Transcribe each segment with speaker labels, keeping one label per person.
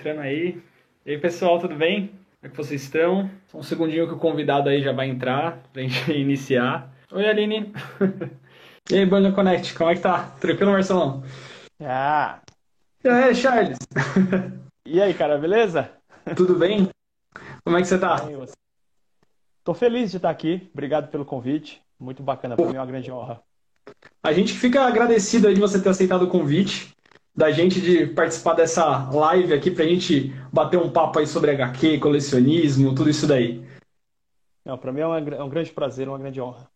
Speaker 1: entrando aí. E aí, pessoal, tudo bem? Como é que vocês estão? Só um segundinho que o convidado aí já vai entrar pra gente iniciar. Oi, Aline. e aí, Banda Connect, como é que tá? Tranquilo, Marcelão?
Speaker 2: Ah!
Speaker 1: E aí, Charles?
Speaker 2: e aí, cara, beleza?
Speaker 1: Tudo bem? Como é que você tá?
Speaker 2: Bem, Tô feliz de estar aqui. Obrigado pelo convite. Muito bacana, para mim é uma grande honra.
Speaker 1: A gente fica agradecido aí de você ter aceitado o convite da gente de participar dessa live aqui pra gente bater um papo aí sobre HQ, colecionismo, tudo isso daí.
Speaker 2: Não, para mim é, uma, é, um grande prazer, uma grande honra.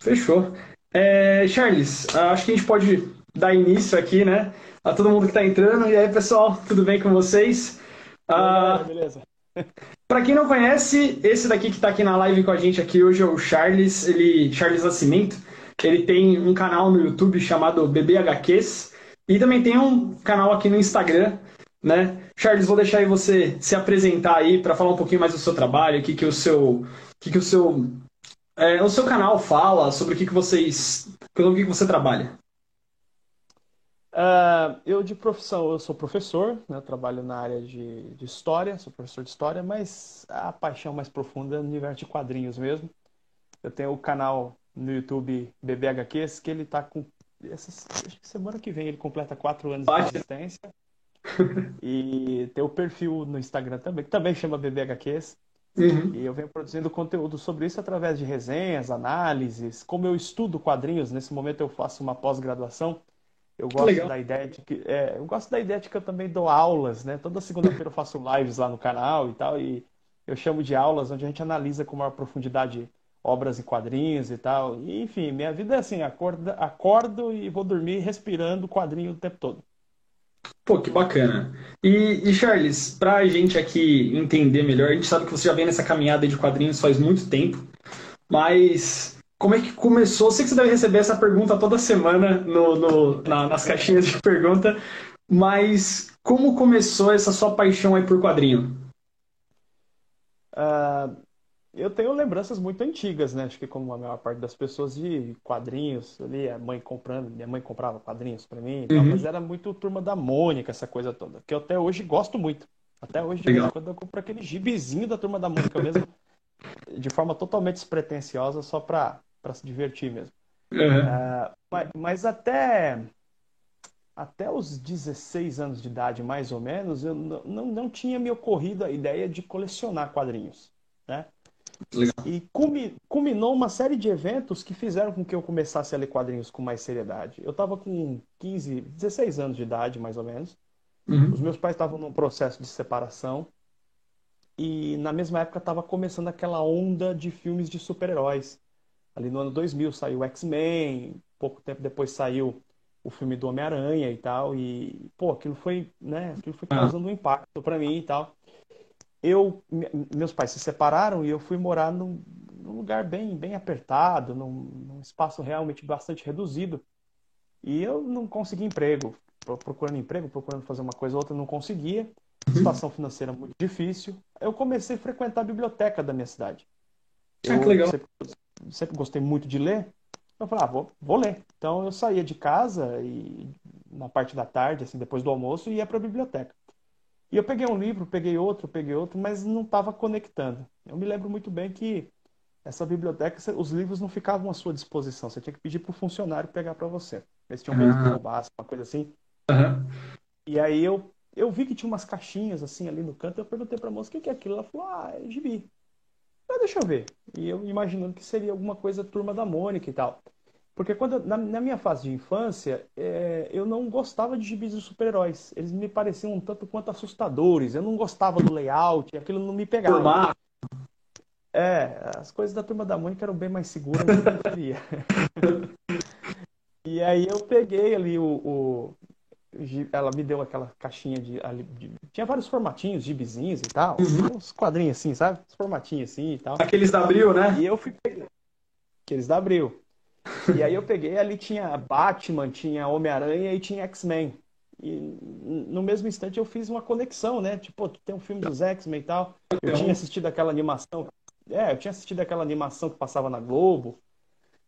Speaker 1: Fechou. É, Charles, acho que a gente pode dar início aqui, né? A todo mundo que está entrando. E aí, pessoal, tudo bem com vocês?
Speaker 2: Ah, beleza.
Speaker 1: Para quem não conhece, esse daqui que está aqui na live com a gente aqui hoje é o Charles, ele Charles Nascimento. Ele tem um canal no YouTube chamado BBHQs e também tem um canal aqui no Instagram, né? Charles, vou deixar aí você se apresentar aí para falar um pouquinho mais do seu trabalho, o que que o seu, que que o seu, é, o seu canal fala sobre o que que vocês, pelo que que você trabalha.
Speaker 2: Uh, eu de profissão, eu sou professor, né? Trabalho na área de, de, história, sou professor de história, mas a paixão mais profunda é no universo de quadrinhos mesmo. Eu tenho o canal no YouTube BBHQs, que ele tá com. Essa, acho que semana que vem ele completa quatro anos Bate. de existência. e tem o perfil no Instagram também, que também chama BBHQs. Uhum. E eu venho produzindo conteúdo sobre isso através de resenhas, análises. Como eu estudo quadrinhos, nesse momento eu faço uma pós-graduação eu gosto Legal. da ideia de que é, eu gosto da ideia de que eu também dou aulas, né? Toda segunda-feira eu faço lives lá no canal e tal e eu chamo de aulas onde a gente analisa com maior profundidade obras e quadrinhos e tal. E, enfim, minha vida é assim, acordo, acordo e vou dormir respirando quadrinho o tempo todo.
Speaker 1: Pô, que bacana. E, e Charles, para a gente aqui entender melhor, a gente sabe que você já vem nessa caminhada de quadrinhos faz muito tempo, mas como é que começou? Eu sei que você deve receber essa pergunta toda semana no, no na, nas caixinhas de pergunta, mas como começou essa sua paixão aí por quadrinho?
Speaker 2: Uh, eu tenho lembranças muito antigas, né? Acho que como a maior parte das pessoas de quadrinhos, ali a mãe comprando, minha mãe comprava quadrinhos para mim, uhum. mas era muito turma da Mônica, essa coisa toda, que eu até hoje gosto muito. Até hoje, de quando eu compro aquele gibizinho da turma da Mônica mesmo, de forma totalmente despretensiosa, só para para se divertir mesmo. Uhum. Uh, mas, mas, até até os 16 anos de idade, mais ou menos, eu não, não, não tinha me ocorrido a ideia de colecionar quadrinhos, né? Legal. E culminou uma série de eventos que fizeram com que eu começasse a ler quadrinhos com mais seriedade. Eu estava com 15, 16 anos de idade, mais ou menos. Uhum. Os meus pais estavam num processo de separação. E na mesma época estava começando aquela onda de filmes de super-heróis ali no ano 2000 saiu X-Men, pouco tempo depois saiu o filme do Homem-Aranha e tal, e pô, aquilo foi, né, aquilo foi ah. causando um impacto para mim e tal. Eu, meus pais se separaram e eu fui morar num, num lugar bem, bem apertado, num, num, espaço realmente bastante reduzido. E eu não consegui emprego, procurando emprego, procurando fazer uma coisa ou outra, não conseguia. Situação financeira muito difícil. Eu comecei a frequentar a biblioteca da minha cidade.
Speaker 1: Ah, que legal.
Speaker 2: Sempre, sempre gostei muito de ler. Eu falei, ah, vou, vou ler. Então eu saía de casa e na parte da tarde, assim, depois do almoço, ia para a biblioteca. E eu peguei um livro, peguei outro, peguei outro, mas não estava conectando. Eu me lembro muito bem que essa biblioteca, os livros não ficavam à sua disposição. Você tinha que pedir para o funcionário pegar para você. Eles tinham medo de roubar, uma coisa assim. Uhum. E aí eu, eu vi que tinha umas caixinhas assim ali no canto. Eu perguntei para a moça o que, que é aquilo. Ela falou: Ah, é gibi. Mas deixa eu ver. E eu imaginando que seria alguma coisa turma da Mônica e tal. Porque quando na, na minha fase de infância, é, eu não gostava de gibis de super-heróis. Eles me pareciam um tanto quanto assustadores. Eu não gostava do layout, aquilo não me pegava. Formar. É, as coisas da turma da Mônica eram bem mais seguras do que eu devia. e aí eu peguei ali o, o, ela me deu aquela caixinha de, de, tinha vários formatinhos, gibizinhos e tal, uhum. uns quadrinhos assim, sabe? Uns formatinhos assim e tal.
Speaker 1: Aqueles da Abril, né?
Speaker 2: E eu fui pegar aqueles da Abril. E aí eu peguei, ali tinha Batman, tinha Homem-Aranha e tinha X-Men. E no mesmo instante eu fiz uma conexão, né? Tipo, tem um filme dos X-Men e tal. Eu tinha assistido aquela animação. É, eu tinha assistido aquela animação que passava na Globo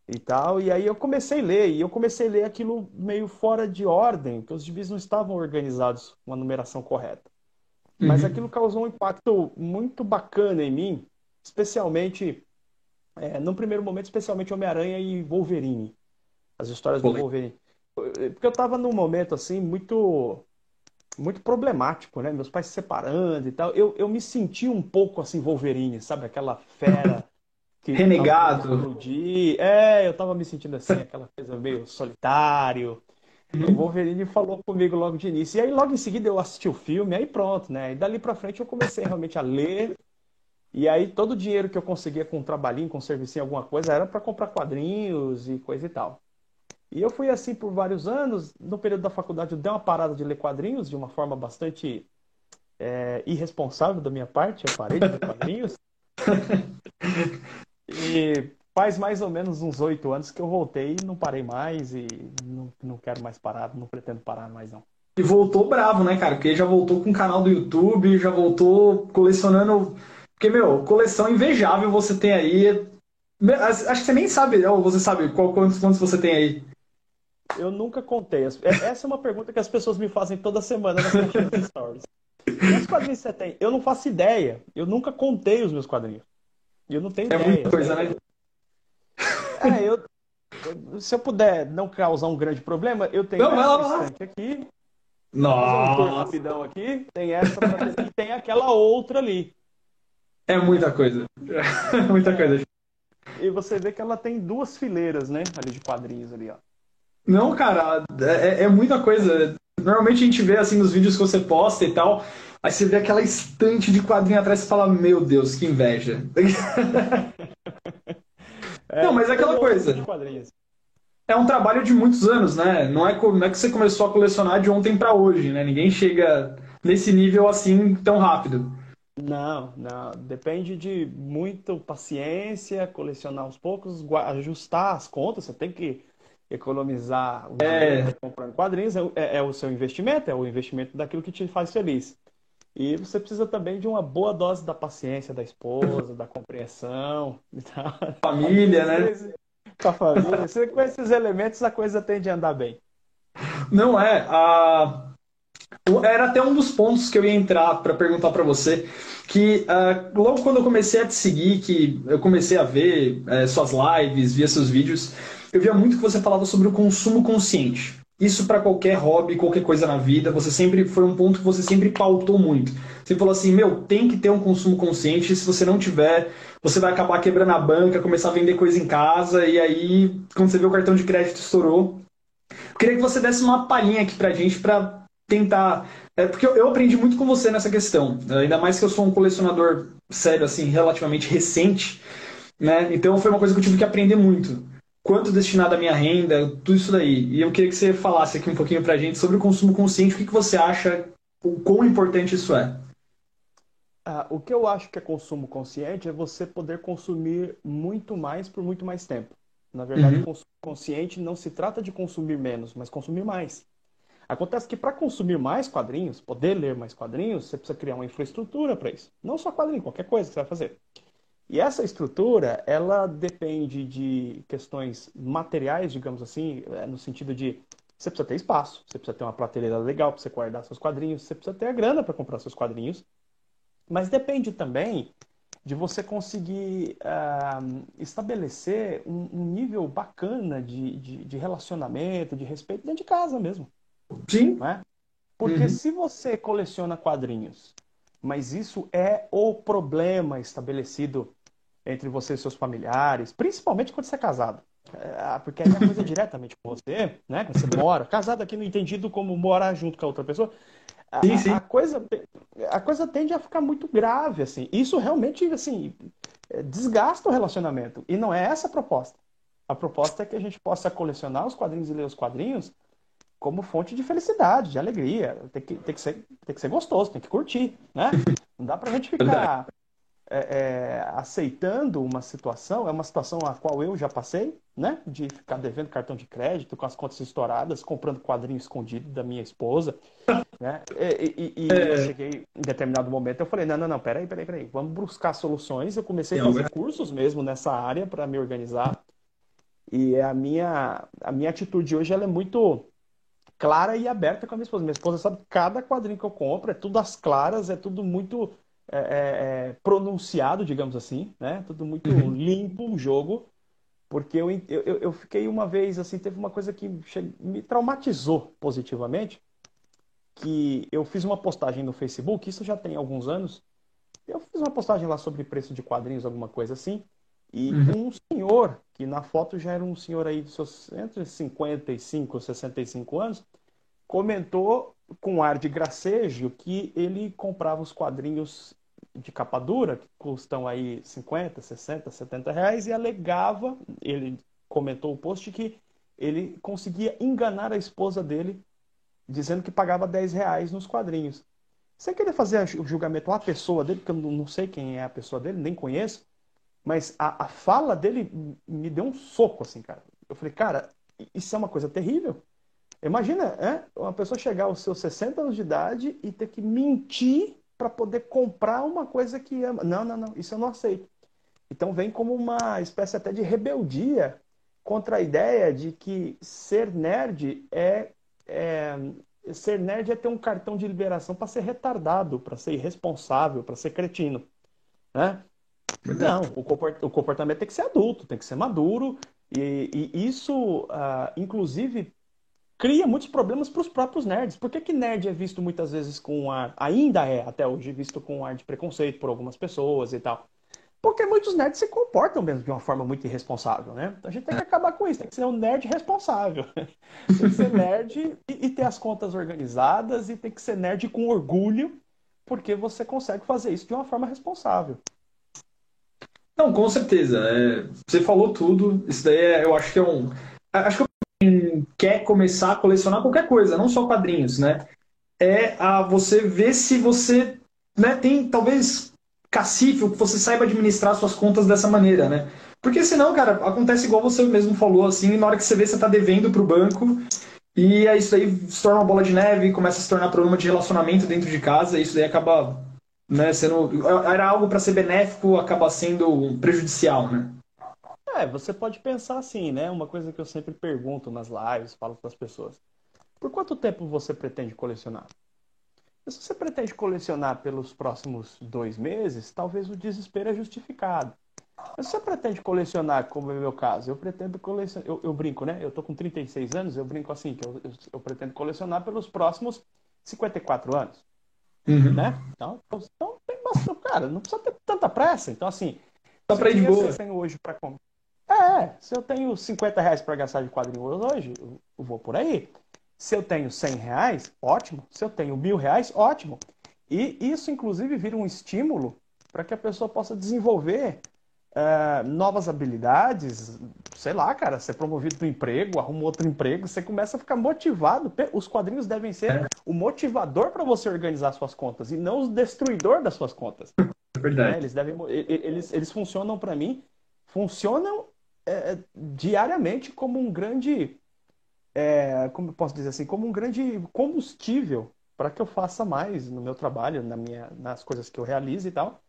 Speaker 2: e tal. E aí eu comecei a ler, e eu comecei a ler aquilo meio fora de ordem, porque os gibis não estavam organizados com a numeração correta. Mas uhum. aquilo causou um impacto muito bacana em mim, especialmente, é, no primeiro momento, especialmente Homem-Aranha e Wolverine. As histórias do Wolverine. Porque eu estava num momento, assim, muito muito problemático, né? Meus pais se separando e tal. Eu, eu me senti um pouco assim, Wolverine, sabe? Aquela fera
Speaker 1: que. Renegado.
Speaker 2: É, eu tava me sentindo assim, aquela coisa meio solitário. O Wolverine falou comigo logo de início. E aí, logo em seguida, eu assisti o filme, aí pronto, né? E dali pra frente eu comecei realmente a ler. E aí, todo o dinheiro que eu conseguia com um trabalhinho, com um serviço, alguma coisa, era para comprar quadrinhos e coisa e tal. E eu fui assim por vários anos. No período da faculdade, eu dei uma parada de ler quadrinhos de uma forma bastante é, irresponsável da minha parte. Eu parei de ler quadrinhos. e faz mais ou menos uns oito anos que eu voltei e não parei mais. E não, não quero mais parar, não pretendo parar mais não.
Speaker 1: E voltou bravo, né, cara? Porque já voltou com o canal do YouTube, já voltou colecionando. Porque, meu, coleção invejável você tem aí. Acho que você nem sabe, ou você sabe qual, quantos, quantos você tem aí.
Speaker 2: Eu nunca contei. É, essa é uma pergunta que as pessoas me fazem toda semana nas stories. Quantos quadrinhos você tem? Eu não faço ideia. Eu nunca contei os meus quadrinhos. Eu não tenho
Speaker 1: é
Speaker 2: ideia. É
Speaker 1: muita coisa, né?
Speaker 2: É, eu, se eu puder não causar um grande problema, eu tenho não, essa estante aqui.
Speaker 1: Nossa. Um
Speaker 2: rapidão aqui. Tem essa e tem aquela outra ali.
Speaker 1: É muita coisa. muita coisa.
Speaker 2: E você vê que ela tem duas fileiras, né? Ali de quadrinhos ali, ó.
Speaker 1: Não, cara, é, é, muita coisa. Normalmente a gente vê assim nos vídeos que você posta e tal, aí você vê aquela estante de quadrinho atrás e fala, meu Deus, que inveja. é, não, mas é aquela coisa. É um trabalho de muitos anos, né? Não é, não é que você começou a colecionar de ontem para hoje, né? Ninguém chega nesse nível assim tão rápido.
Speaker 2: Não, não. Depende de muito paciência, colecionar aos poucos, ajustar as contas. Você tem que economizar o é. comprando quadrinhos é, é, é, o seu investimento, é o investimento daquilo que te faz feliz. E você precisa também de uma boa dose da paciência da esposa, da compreensão.
Speaker 1: Família, né?
Speaker 2: Com a família. Com esses elementos a coisa tende a andar bem.
Speaker 1: Não é. A... Era até um dos pontos que eu ia entrar para perguntar para você. Que uh, logo quando eu comecei a te seguir, que eu comecei a ver uh, suas lives, via seus vídeos, eu via muito que você falava sobre o consumo consciente. Isso para qualquer hobby, qualquer coisa na vida, você sempre foi um ponto que você sempre pautou muito. Você falou assim, meu, tem que ter um consumo consciente, se você não tiver, você vai acabar quebrando a banca, começar a vender coisa em casa, e aí, quando você vê o cartão de crédito estourou. Eu queria que você desse uma palhinha aqui pra gente para tentar. É, porque eu, aprendi muito com você nessa questão. Ainda mais que eu sou um colecionador sério, assim, relativamente recente. Né? Então foi uma coisa que eu tive que aprender muito quanto destinado à minha renda, tudo isso daí. E eu queria que você falasse aqui um pouquinho para a gente sobre o consumo consciente, o que, que você acha, o quão importante isso é.
Speaker 2: Ah, o que eu acho que é consumo consciente é você poder consumir muito mais por muito mais tempo. Na verdade, uhum. consumo consciente não se trata de consumir menos, mas consumir mais. Acontece que para consumir mais quadrinhos, poder ler mais quadrinhos, você precisa criar uma infraestrutura para isso. Não só quadrinho, qualquer coisa que você vai fazer. E essa estrutura, ela depende de questões materiais, digamos assim, é, no sentido de você precisa ter espaço, você precisa ter uma prateleira legal para você guardar seus quadrinhos, você precisa ter a grana para comprar seus quadrinhos. Mas depende também de você conseguir uh, estabelecer um, um, nível bacana de, de, de, relacionamento, de respeito dentro de casa mesmo.
Speaker 1: Sim.
Speaker 2: É? Porque uhum. se você coleciona quadrinhos mas isso é o problema estabelecido entre você e seus familiares, principalmente quando você é casado. É, porque aí é coisa diretamente com você, né? Quando você mora, casado aqui no entendido como morar junto com a outra pessoa. A, sim, sim. a, coisa, a coisa tende a ficar muito grave, assim. Isso realmente, assim, desgasta o relacionamento. E não é essa a proposta. A proposta é que a gente possa colecionar os quadrinhos e ler os quadrinhos como fonte de felicidade, de alegria. Tem que, tem que, ser, tem que ser gostoso, tem que curtir, né? Não dá pra gente ficar é, é, aceitando uma situação, é uma situação a qual eu já passei, né? De ficar devendo cartão de crédito com as contas estouradas, comprando quadrinho escondido da minha esposa, né? E, e, e é. eu cheguei em determinado momento, eu falei, não, não, não, peraí, peraí, peraí, vamos buscar soluções. Eu comecei a fazer cursos mesmo nessa área para me organizar. E a minha, a minha atitude hoje ela é muito clara e aberta com a minha esposa. Minha esposa sabe cada quadrinho que eu compro é tudo às claras, é tudo muito é, é, é pronunciado, digamos assim, né? Tudo muito uhum. limpo o jogo. Porque eu, eu, eu fiquei uma vez, assim, teve uma coisa que me traumatizou positivamente, que eu fiz uma postagem no Facebook, isso já tem alguns anos, eu fiz uma postagem lá sobre preço de quadrinhos, alguma coisa assim, e uhum. um senhor, que na foto já era um senhor aí de seus entre 55 e 65 anos, comentou com ar de gracejo que ele comprava os quadrinhos de capa dura, que custam aí 50, 60, 70 reais, e alegava, ele comentou o post, que ele conseguia enganar a esposa dele, dizendo que pagava 10 reais nos quadrinhos. Sem querer fazer o julgamento à pessoa dele, porque eu não sei quem é a pessoa dele, nem conheço, mas a, a fala dele me deu um soco, assim, cara. Eu falei, cara, isso é uma coisa terrível. Imagina, é, uma pessoa chegar aos seus 60 anos de idade e ter que mentir para poder comprar uma coisa que ama. Não, não, não, isso eu não aceito. Então vem como uma espécie até de rebeldia contra a ideia de que ser nerd é, é ser nerd é ter um cartão de liberação para ser retardado, para ser irresponsável, para ser cretino, né? Não, o comportamento tem que ser adulto, tem que ser maduro e, e isso, uh, inclusive, cria muitos problemas para os próprios nerds. Por que, que nerd é visto muitas vezes com um ar, ainda é até hoje visto com um ar de preconceito por algumas pessoas e tal? Porque muitos nerds se comportam mesmo de uma forma muito irresponsável, né? Então a gente tem que acabar com isso, tem que ser um nerd responsável. tem que ser nerd e, e ter as contas organizadas e tem que ser nerd com orgulho, porque você consegue fazer isso de uma forma responsável.
Speaker 1: Não, com certeza. É, você falou tudo. Isso daí é, eu acho que é um. Acho que quer começar a colecionar qualquer coisa, não só quadrinhos, né? É a você ver se você né, tem talvez cacife, que você saiba administrar suas contas dessa maneira, né? Porque senão, cara, acontece igual você mesmo falou, assim, na hora que você vê, você tá devendo pro banco, e aí isso aí se torna uma bola de neve, começa a se tornar problema de relacionamento dentro de casa, e isso daí acaba né, sendo. Era algo para ser benéfico, acaba sendo prejudicial, né?
Speaker 2: É, você pode pensar assim, né? Uma coisa que eu sempre pergunto nas lives, falo para as pessoas. Por quanto tempo você pretende colecionar? Se você pretende colecionar pelos próximos dois meses, talvez o desespero é justificado. Mas se você pretende colecionar, como é o meu caso, eu pretendo colecionar. Eu, eu brinco, né? Eu tô com 36 anos, eu brinco assim, que eu, eu, eu pretendo colecionar pelos próximos 54 anos. Uhum. Né? Então, então tem bastante. Cara, não precisa ter tanta pressa. Então, assim.
Speaker 1: Dá pra ir de boa.
Speaker 2: Hoje para comprar. É, se eu tenho 50 reais para gastar de quadrinhos hoje, eu vou por aí. Se eu tenho 100 reais, ótimo. Se eu tenho mil reais, ótimo. E isso, inclusive, vira um estímulo para que a pessoa possa desenvolver uh, novas habilidades. Sei lá, cara, ser promovido no emprego, arruma outro emprego, você começa a ficar motivado. Os quadrinhos devem ser é. o motivador para você organizar suas contas e não o destruidor das suas contas.
Speaker 1: É verdade.
Speaker 2: É, eles, devem, eles, eles funcionam para mim, funcionam é, diariamente como um grande, é, como eu posso dizer assim, como um grande combustível para que eu faça mais no meu trabalho, na minha, nas coisas que eu realizo e tal,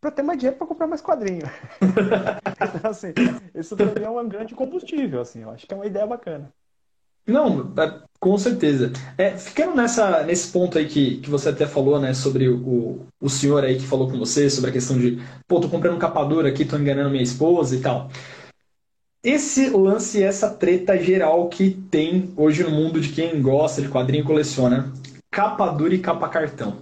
Speaker 2: para ter mais dinheiro para comprar mais quadrinho. então, assim, isso também é um grande combustível, assim, eu acho que é uma ideia bacana.
Speaker 1: Não, é, com certeza. É, ficando nessa, nesse ponto aí que, que você até falou, né, sobre o, o senhor aí que falou com você, sobre a questão de, pô, tô comprando um capador aqui, tô enganando minha esposa e tal esse lance, essa treta geral que tem hoje no mundo de quem gosta de quadrinho e coleciona, capa dura e capa cartão.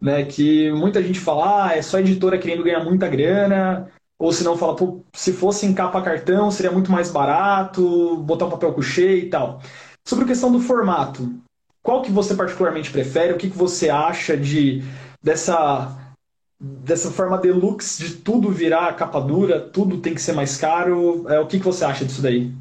Speaker 1: Né, que muita gente fala, ah, é só editora querendo ganhar muita grana, ou se não fala, pô, se fosse em capa cartão seria muito mais barato, botar um papel couché e tal. Sobre a questão do formato, qual que você particularmente prefere? O que, que você acha de dessa dessa forma deluxe de tudo virar capa dura, tudo tem que ser mais caro. É, o que, que você acha disso daí?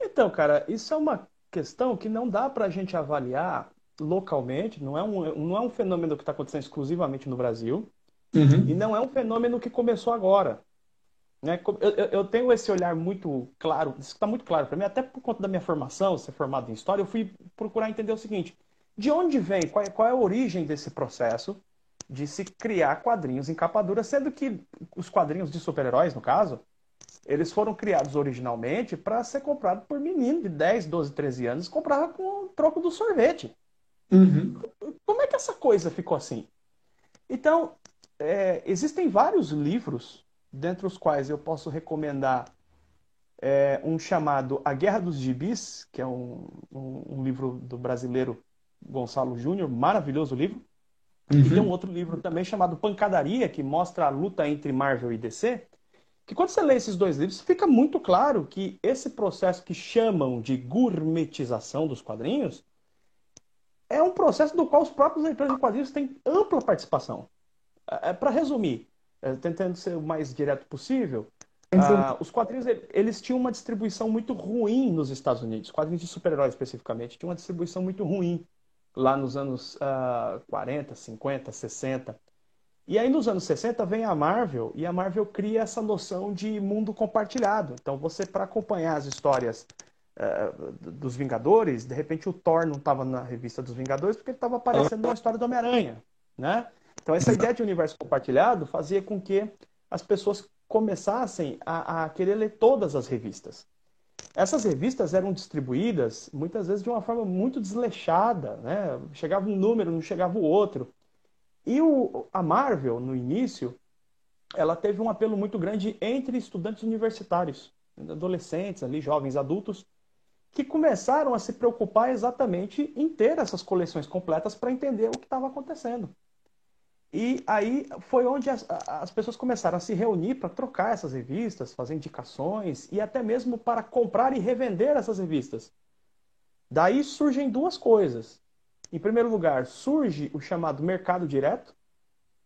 Speaker 2: Então, cara, isso é uma questão que não dá para a gente avaliar localmente, não é um, não é um fenômeno que está acontecendo exclusivamente no Brasil, uhum. e não é um fenômeno que começou agora. Né? Eu, eu tenho esse olhar muito claro, isso está muito claro para mim, até por conta da minha formação, ser formado em História, eu fui procurar entender o seguinte, de onde vem, qual é, qual é a origem desse processo, de se criar quadrinhos em capa dura, sendo que os quadrinhos de super-heróis, no caso, eles foram criados originalmente para ser comprado por menino de 10, 12, 13 anos, comprava com o troco do sorvete. Uhum. Como é que essa coisa ficou assim? Então, é, existem vários livros, dentre os quais eu posso recomendar é, um chamado A Guerra dos Gibis, que é um, um, um livro do brasileiro Gonçalo Júnior, maravilhoso livro. Uhum. E tem um outro livro também chamado Pancadaria, que mostra a luta entre Marvel e DC. Que quando você lê esses dois livros, fica muito claro que esse processo que chamam de gourmetização dos quadrinhos é um processo do qual os próprios leitores de quadrinhos têm ampla participação. É, é Para resumir, é, tentando ser o mais direto possível, uh, os quadrinhos eles tinham uma distribuição muito ruim nos Estados Unidos. Quadrinhos de super-heróis especificamente tinham uma distribuição muito ruim lá nos anos uh, 40, 50, 60. E aí nos anos 60 vem a Marvel e a Marvel cria essa noção de mundo compartilhado. Então você para acompanhar as histórias uh, dos Vingadores, de repente o Thor não estava na revista dos Vingadores porque ele estava aparecendo numa história do Homem-Aranha, né? Então essa ideia de universo compartilhado fazia com que as pessoas começassem a, a querer ler todas as revistas. Essas revistas eram distribuídas muitas vezes de uma forma muito desleixada, né? Chegava um número, não chegava o outro. E o, a Marvel, no início, ela teve um apelo muito grande entre estudantes universitários, adolescentes, ali, jovens, adultos, que começaram a se preocupar exatamente em ter essas coleções completas para entender o que estava acontecendo. E aí foi onde as, as pessoas começaram a se reunir para trocar essas revistas, fazer indicações e até mesmo para comprar e revender essas revistas. Daí surgem duas coisas. Em primeiro lugar, surge o chamado mercado direto,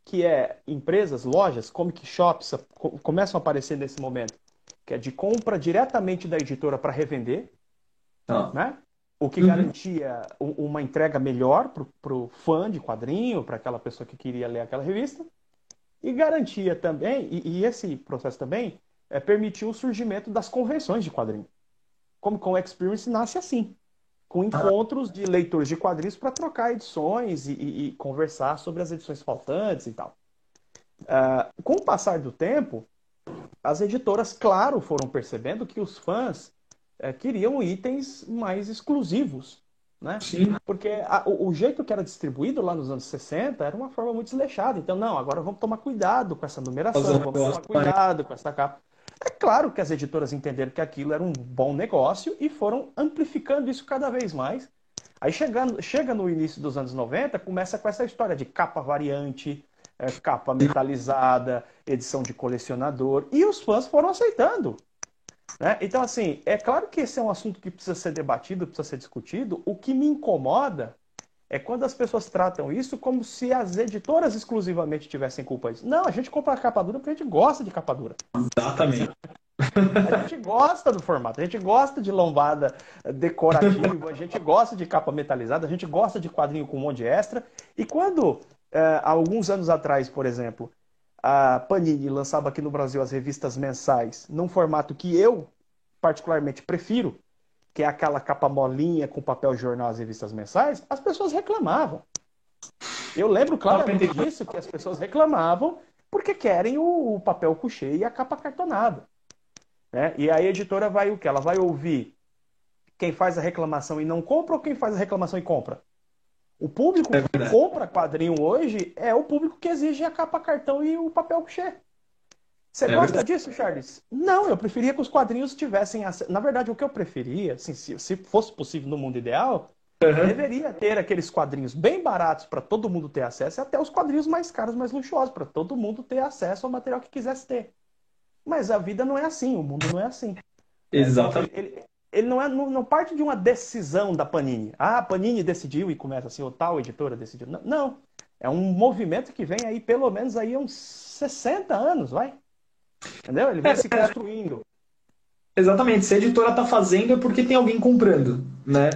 Speaker 2: que é empresas, lojas, comic shops começam a aparecer nesse momento, que é de compra diretamente da editora para revender, ah. né? O que uhum. garantia uma entrega melhor para o fã de quadrinho, para aquela pessoa que queria ler aquela revista. E garantia também, e, e esse processo também, é, permitiu o surgimento das convenções de quadrinho. Como com Experience nasce assim, com ah. encontros de leitores de quadrinhos para trocar edições e, e, e, conversar sobre as edições faltantes e tal. Uh, com o passar do tempo, as editoras, claro, foram percebendo que os fãs é, queriam itens mais exclusivos. Né? Sim. Porque a, o, o, jeito que era distribuído lá nos anos 60 era uma forma muito desleixada. Então, não, agora vamos tomar cuidado com essa numeração, vamos tomar cuidado com essa capa. É claro que as editoras entenderam que aquilo era um bom negócio e foram amplificando isso cada vez mais. Aí chegando, chega no início dos anos 90, começa com essa história de capa variante, é, capa metalizada, edição de colecionador, e os fãs foram aceitando. Né? Então, assim, é claro que esse é um assunto que precisa ser debatido, precisa ser discutido. O que me incomoda é quando as pessoas tratam isso como se as editoras exclusivamente tivessem culpa disso. Não, a gente compra capa dura porque a gente gosta de capa dura.
Speaker 1: Exatamente.
Speaker 2: A gente gosta do formato, a gente gosta de lombada decorativa, a gente gosta de capa metalizada, a gente gosta de quadrinho com um monte de extra. E quando, é, alguns anos atrás, por exemplo, a Panini lançava aqui no Brasil as revistas mensais num formato que eu particularmente prefiro, que é aquela capa molinha com papel jornal as revistas mensais, as pessoas reclamavam. Eu lembro claramente disso, que as pessoas reclamavam porque querem o, papel couché e a capa cartonada. Né? E a editora vai o que? Ela vai ouvir quem faz a reclamação e não compra ou quem faz a reclamação e compra? O público é que compra quadrinho hoje é o público que exige a capa cartão e o papel couché. Você é gosta verdade. disso, Charles? Não, eu preferia que os quadrinhos tivessem acesso. Na verdade, o que eu preferia, assim, se, se fosse possível no mundo ideal, uhum. deveria ter aqueles quadrinhos bem baratos para todo mundo ter acesso, e até os quadrinhos mais caros, mais luxuosos, para todo mundo ter acesso ao material que quisesse ter. Mas a vida não é assim, o mundo não é assim.
Speaker 1: Exatamente.
Speaker 2: Ele, ele, não, é, não, não, parte de uma decisão da Panini. Ah, a Panini decidiu e começa assim, ou tal editora decidiu. Não, não. É um movimento que vem aí pelo menos aí uns 60 anos, vai. Entendeu? Ele vem é, se construindo.
Speaker 1: Exatamente. Se a editora está fazendo é porque tem alguém comprando, né?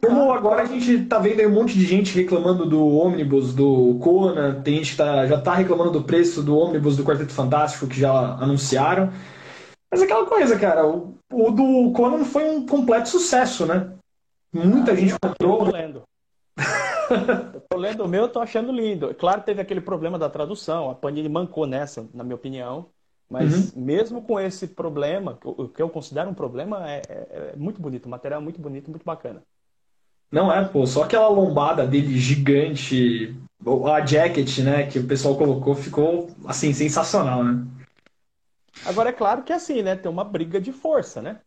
Speaker 1: Como agora a gente está vendo aí um monte de gente reclamando do ônibus do Conan, tem gente que tá, já está reclamando do preço do ônibus do Quarteto Fantástico que já anunciaram. Mas é aquela coisa, cara, o, o do Conan foi um completo sucesso, né? Muita ah, gente comprou.
Speaker 2: Eu tô lendo. eu tô lendo o meu, tô achando lindo. Claro, teve aquele problema da tradução. A Panini mancou nessa, na minha opinião. Mas uhum. mesmo com esse problema, o que eu considero um problema, é, é, é muito bonito, o material é muito bonito, muito bacana.
Speaker 1: Não é, pô, só aquela lombada dele gigante, a jacket, né, que o pessoal colocou, ficou, assim, sensacional, né?
Speaker 2: Agora, é claro que assim, né, tem uma briga de força, né?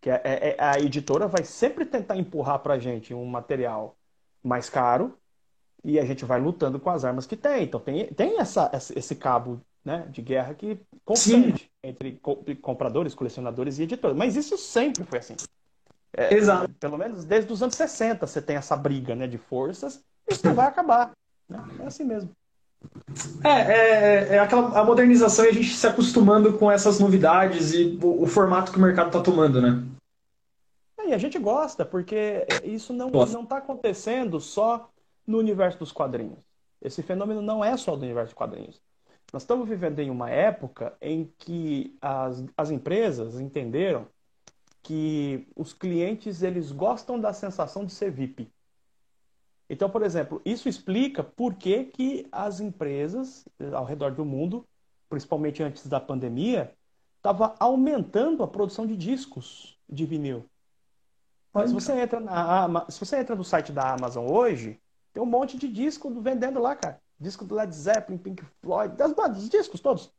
Speaker 2: Que é, é, é a editora vai sempre tentar empurrar pra gente um material mais caro e a gente vai lutando com as armas que tem. Então tem, tem essa, esse cabo né, de guerra que Sim. entre compradores, colecionadores e editores. Mas isso sempre foi assim. É, Exato. Pelo menos desde os anos 60 você tem essa briga né, de forças, isso não vai acabar. Né? É assim mesmo.
Speaker 1: É, é, é, aquela a modernização e a gente se acostumando com essas novidades e o, o formato que o mercado está tomando, né?
Speaker 2: É, e a gente gosta, porque isso não está acontecendo só no universo dos quadrinhos. Esse fenômeno não é só do universo dos quadrinhos. Nós estamos vivendo em uma época em que as, as empresas entenderam que os clientes eles gostam da sensação de ser VIP. Então, por exemplo, isso explica por que, que as empresas ao redor do mundo, principalmente antes da pandemia, estavam aumentando a produção de discos de vinil. Se você, entra na, se você entra no site da Amazon hoje, tem um monte de disco vendendo lá, cara. Disco do Led Zeppelin, Pink Floyd, das bandas, os discos todos.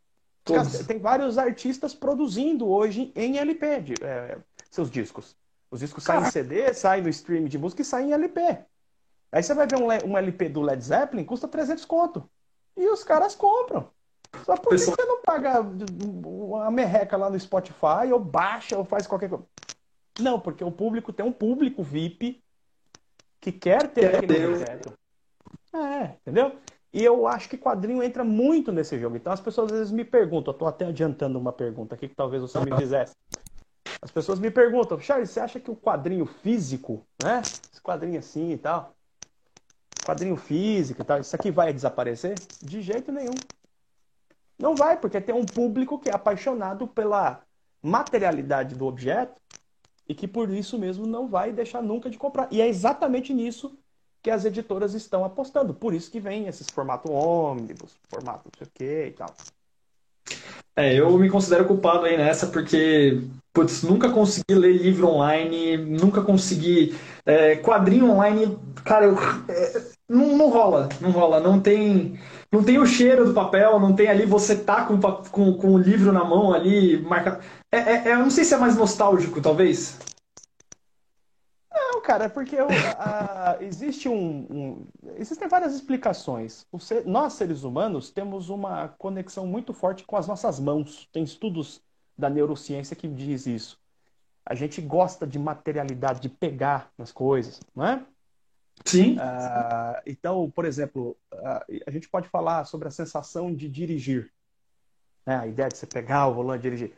Speaker 2: todos. Tem vários artistas produzindo hoje em LP de, é, seus discos. Os discos Caraca. saem em CD, saem no stream de música e saem em LP. Aí você vai ver um, um LP do Led Zeppelin, custa 300 conto. E os caras compram. Só por Pessoal... que você não paga uma merreca lá no Spotify, ou baixa, ou faz qualquer coisa? Não, porque o público tem um público VIP que quer ter quer aquele objeto. É, entendeu? E eu acho que quadrinho entra muito nesse jogo. Então as pessoas às vezes me perguntam, eu tô até adiantando uma pergunta aqui que talvez você me fizesse. As pessoas me perguntam, Charles, você acha que o quadrinho físico, né? Esse quadrinho assim e tal, quadrinho físico e tal, isso aqui vai desaparecer? De jeito nenhum. Não vai, porque tem um público que é apaixonado pela materialidade do objeto e que por isso mesmo não vai deixar nunca de comprar. E é exatamente nisso que as editoras estão apostando. Por isso que vem esses formato ônibus, formato não sei o que e tal.
Speaker 1: É, eu me considero culpado aí nessa, porque, putz, nunca consegui ler livro online, nunca consegui. É, quadrinho online, cara, eu, é, não, não rola, não rola, não tem. Não tem o cheiro do papel, não tem ali você tá com, com, com o livro na mão ali, marca. É, é, é, eu não sei se é mais nostálgico, talvez.
Speaker 2: Não, cara, é porque eu, a, existe um, um, Existem várias explicações. Ser, nós, seres humanos, temos uma conexão muito forte com as nossas mãos. Tem estudos da neurociência que diz isso. A gente gosta de materialidade, de pegar nas coisas, não é?
Speaker 1: Sim.
Speaker 2: Uh, então, por exemplo, uh, a gente pode falar sobre a sensação de dirigir. Né? A ideia de você pegar o volante e dirigir.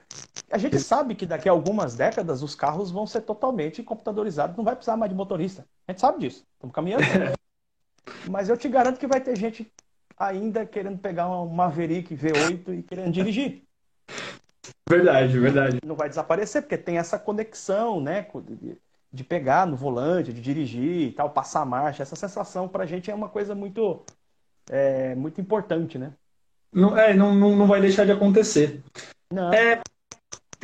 Speaker 2: A gente sabe que daqui a algumas décadas os carros vão ser totalmente computadorizados, não vai precisar mais de motorista. A gente sabe disso. Estamos caminhando. Mas eu te garanto que vai ter gente ainda querendo pegar um Maverick V8 e querendo dirigir.
Speaker 1: Verdade, verdade.
Speaker 2: Não vai desaparecer, porque tem essa conexão, né? De pegar no volante, de dirigir e tal, passar a marcha. Essa sensação pra gente é uma coisa muito, é, muito importante, né?
Speaker 1: Não, é, não, não, não vai deixar de acontecer.
Speaker 2: Não.
Speaker 1: É,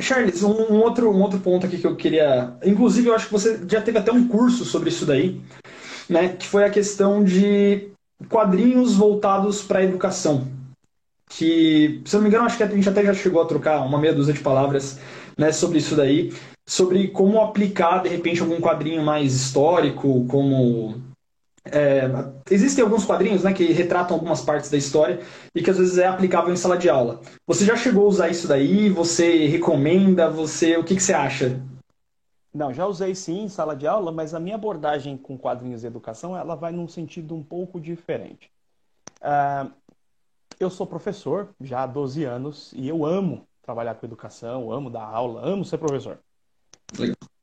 Speaker 1: Charles, um, um, outro, um outro ponto aqui que eu queria. Inclusive, eu acho que você já teve até um curso sobre isso daí, né? Que foi a questão de quadrinhos voltados para a educação. Que, se eu não me engano, acho que a gente até já chegou a trocar uma meia dúzia de palavras né, sobre isso daí, sobre como aplicar, de repente, algum quadrinho mais histórico, como é, existem alguns quadrinhos né, que retratam algumas partes da história e que às vezes é aplicável em sala de aula. Você já chegou a usar isso daí? Você recomenda? Você, o que, que você acha?
Speaker 2: Não, já usei sim em sala de aula, mas a minha abordagem com quadrinhos de educação ela vai num sentido um pouco diferente. Uh, eu sou professor já há 12 anos e eu amo trabalhar com educação, amo dar aula, amo ser professor.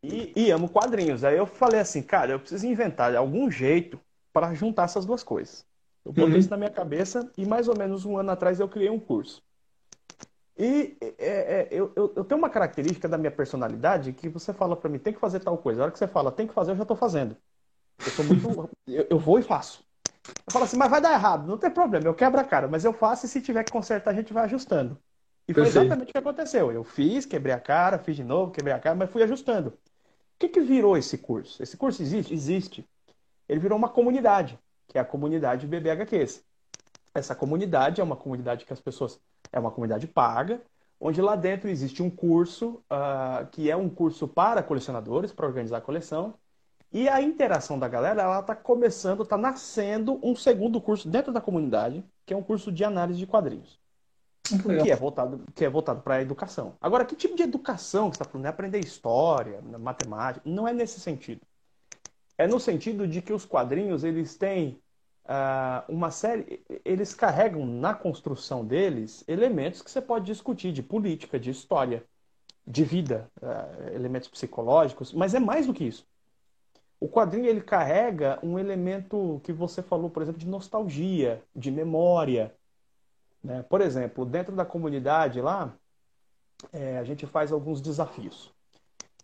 Speaker 2: E, e, amo quadrinhos. Aí eu falei assim, cara, eu preciso inventar algum jeito para juntar essas duas coisas. Eu botei uhum. isso na minha cabeça e mais ou menos um ano atrás eu criei um curso. E é, é, eu, eu, eu, tenho uma característica da minha personalidade que você fala para mim, tem que fazer tal coisa. A hora que você fala, tem que fazer, eu já estou fazendo. Eu sou muito. eu, eu, vou e faço. Eu falo assim, mas vai dar errado, não tem problema, eu quebro a cara, mas eu faço e se tiver que consertar, a gente vai ajustando. E foi Perfeito. exatamente o que aconteceu. Eu fiz, quebrei a cara, fiz de novo, quebrei a cara, mas fui ajustando. O que, que virou esse curso? Esse curso existe? Existe. Ele virou uma comunidade, que é a comunidade BBHQs. Essa comunidade é uma comunidade que as pessoas. É uma comunidade paga, onde lá dentro existe um curso, uh, que é um curso para colecionadores, para organizar a coleção. E a interação da galera, ela está começando, está nascendo um segundo curso dentro da comunidade, que é um curso de análise de quadrinhos. Que é voltado, que é voltado para a educação. Agora, que tipo de educação que você está falando? É aprender história, matemática? Não é nesse sentido. É no sentido de que os quadrinhos, eles têm uh, uma série... Eles carregam na construção deles elementos que você pode discutir de política, de história, de vida, uh, elementos psicológicos, mas é mais do que isso. O quadrinho, ele carrega um elemento que você falou, por exemplo, de nostalgia, de memória, né? Por exemplo, dentro da comunidade lá, é, a gente faz alguns desafios.